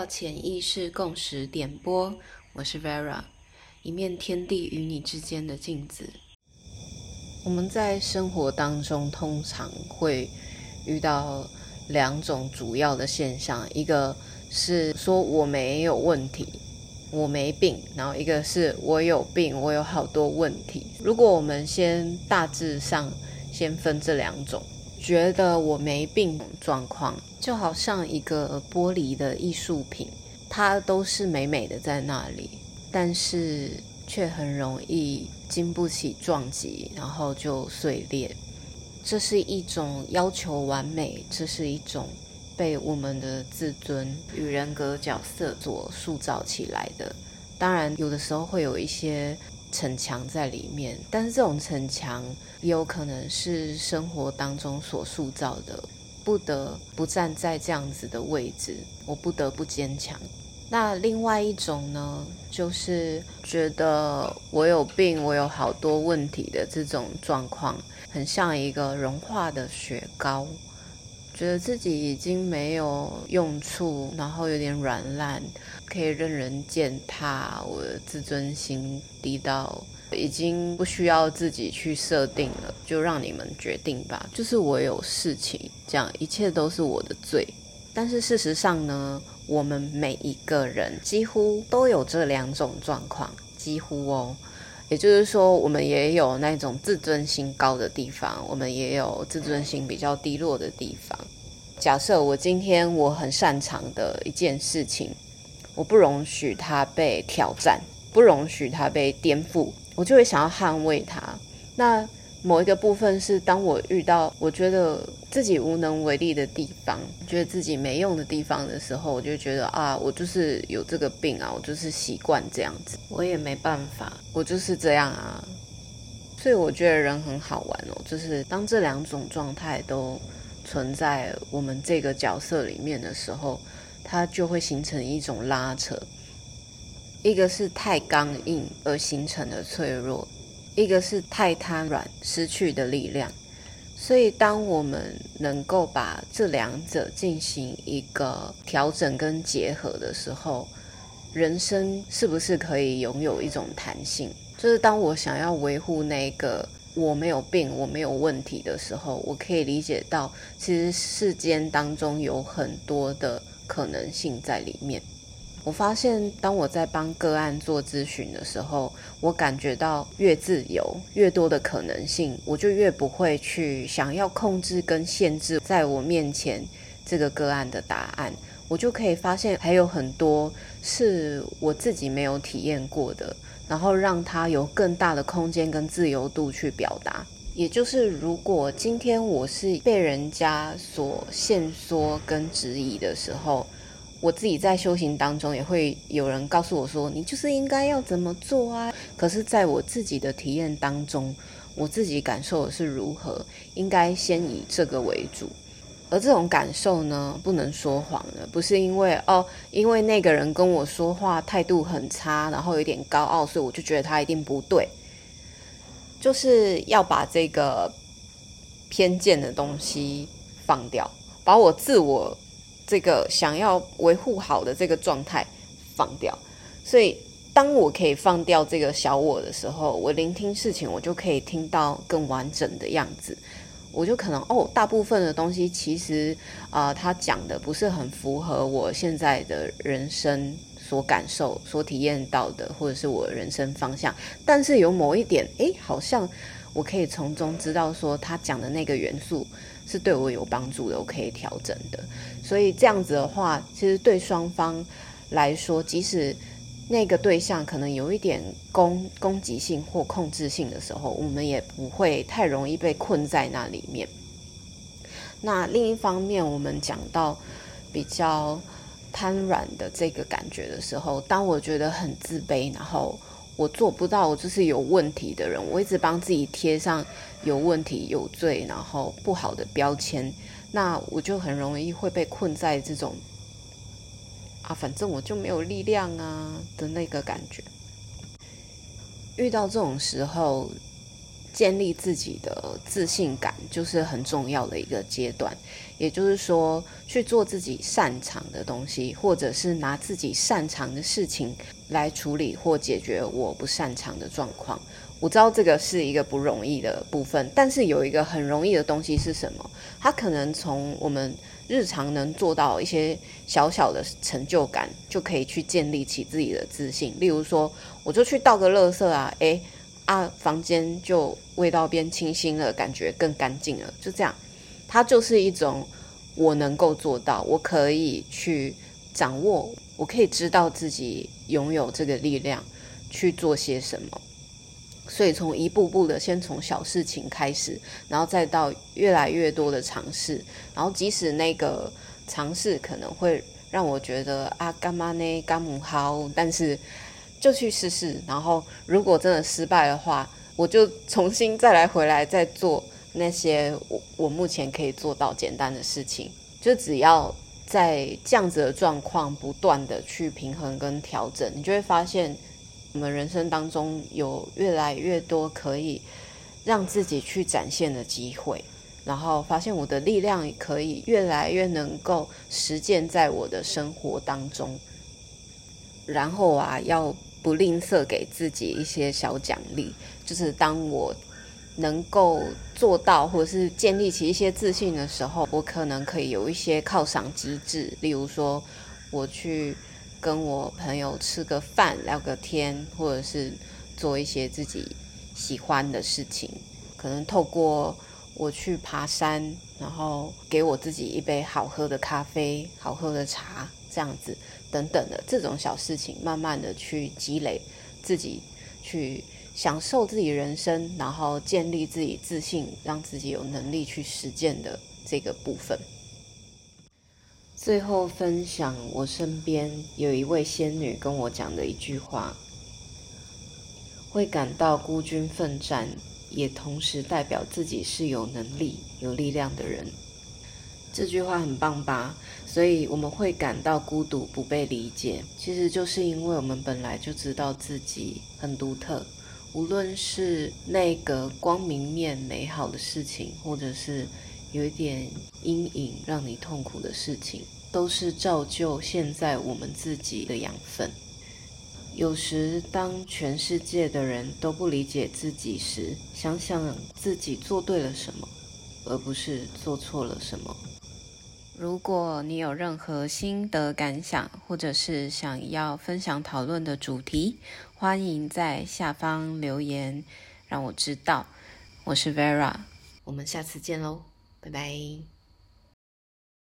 到潜意识共识点播，我是 Vera，一面天地与你之间的镜子。我们在生活当中通常会遇到两种主要的现象，一个是说我没有问题，我没病，然后一个是我有病，我有好多问题。如果我们先大致上先分这两种。觉得我没病状况，就好像一个玻璃的艺术品，它都是美美的在那里，但是却很容易经不起撞击，然后就碎裂。这是一种要求完美，这是一种被我们的自尊与人格角色所塑造起来的。当然，有的时候会有一些。城墙在里面，但是这种城墙也有可能是生活当中所塑造的，不得不站在这样子的位置，我不得不坚强。那另外一种呢，就是觉得我有病，我有好多问题的这种状况，很像一个融化的雪糕。觉得自己已经没有用处，然后有点软烂，可以任人践踏。我的自尊心低到已经不需要自己去设定了，就让你们决定吧。就是我有事情，这样一切都是我的罪。但是事实上呢，我们每一个人几乎都有这两种状况，几乎哦。也就是说，我们也有那种自尊心高的地方，我们也有自尊心比较低落的地方。假设我今天我很擅长的一件事情，我不容许它被挑战，不容许它被颠覆，我就会想要捍卫它。那某一个部分是，当我遇到我觉得自己无能为力的地方，觉得自己没用的地方的时候，我就觉得啊，我就是有这个病啊，我就是习惯这样子，我也没办法，我就是这样啊。所以我觉得人很好玩哦，就是当这两种状态都存在我们这个角色里面的时候，它就会形成一种拉扯，一个是太刚硬而形成的脆弱。一个是太贪软，失去的力量。所以，当我们能够把这两者进行一个调整跟结合的时候，人生是不是可以拥有一种弹性？就是当我想要维护那个我没有病、我没有问题的时候，我可以理解到，其实世间当中有很多的可能性在里面。我发现，当我在帮个案做咨询的时候，我感觉到越自由、越多的可能性，我就越不会去想要控制跟限制在我面前这个个案的答案。我就可以发现，还有很多是我自己没有体验过的，然后让他有更大的空间跟自由度去表达。也就是，如果今天我是被人家所限缩跟质疑的时候，我自己在修行当中，也会有人告诉我说：“你就是应该要怎么做啊？”可是，在我自己的体验当中，我自己感受的是如何，应该先以这个为主。而这种感受呢，不能说谎的，不是因为哦，因为那个人跟我说话态度很差，然后有点高傲，所以我就觉得他一定不对。就是要把这个偏见的东西放掉，把我自我。这个想要维护好的这个状态放掉，所以当我可以放掉这个小我的时候，我聆听事情，我就可以听到更完整的样子。我就可能哦，大部分的东西其实啊，他讲的不是很符合我现在的人生所感受、所体验到的，或者是我人生方向。但是有某一点，诶，好像我可以从中知道说，他讲的那个元素。是对我有帮助的，我可以调整的。所以这样子的话，其实对双方来说，即使那个对象可能有一点攻攻击性或控制性的时候，我们也不会太容易被困在那里面。那另一方面，我们讲到比较瘫软的这个感觉的时候，当我觉得很自卑，然后。我做不到，我就是有问题的人。我一直帮自己贴上有问题、有罪，然后不好的标签，那我就很容易会被困在这种啊，反正我就没有力量啊的那个感觉。遇到这种时候，建立自己的自信感，就是很重要的一个阶段。也就是说，去做自己擅长的东西，或者是拿自己擅长的事情来处理或解决我不擅长的状况。我知道这个是一个不容易的部分，但是有一个很容易的东西是什么？它可能从我们日常能做到一些小小的成就感，就可以去建立起自己的自信。例如说，我就去倒个垃圾啊，诶，啊，房间就味道变清新了，感觉更干净了，就这样。它就是一种我能够做到，我可以去掌握，我可以知道自己拥有这个力量去做些什么。所以从一步步的，先从小事情开始，然后再到越来越多的尝试，然后即使那个尝试可能会让我觉得啊干嘛呢干母好，但是就去试试，然后如果真的失败的话，我就重新再来回来再做。那些我我目前可以做到简单的事情，就只要在这样子的状况不断的去平衡跟调整，你就会发现，我们人生当中有越来越多可以让自己去展现的机会，然后发现我的力量可以越来越能够实践在我的生活当中，然后啊，要不吝啬给自己一些小奖励，就是当我。能够做到，或者是建立起一些自信的时候，我可能可以有一些犒赏机制，例如说，我去跟我朋友吃个饭、聊个天，或者是做一些自己喜欢的事情。可能透过我去爬山，然后给我自己一杯好喝的咖啡、好喝的茶，这样子等等的这种小事情，慢慢的去积累自己去。享受自己人生，然后建立自己自信，让自己有能力去实践的这个部分。最后分享我身边有一位仙女跟我讲的一句话：会感到孤军奋战，也同时代表自己是有能力、有力量的人。这句话很棒吧？所以我们会感到孤独、不被理解，其实就是因为我们本来就知道自己很独特。无论是那个光明面美好的事情，或者是有一点阴影让你痛苦的事情，都是造就现在我们自己的养分。有时，当全世界的人都不理解自己时，想想自己做对了什么，而不是做错了什么。如果你有任何心得感想，或者是想要分享讨论的主题，欢迎在下方留言，让我知道。我是 Vera，我们下次见喽，拜拜。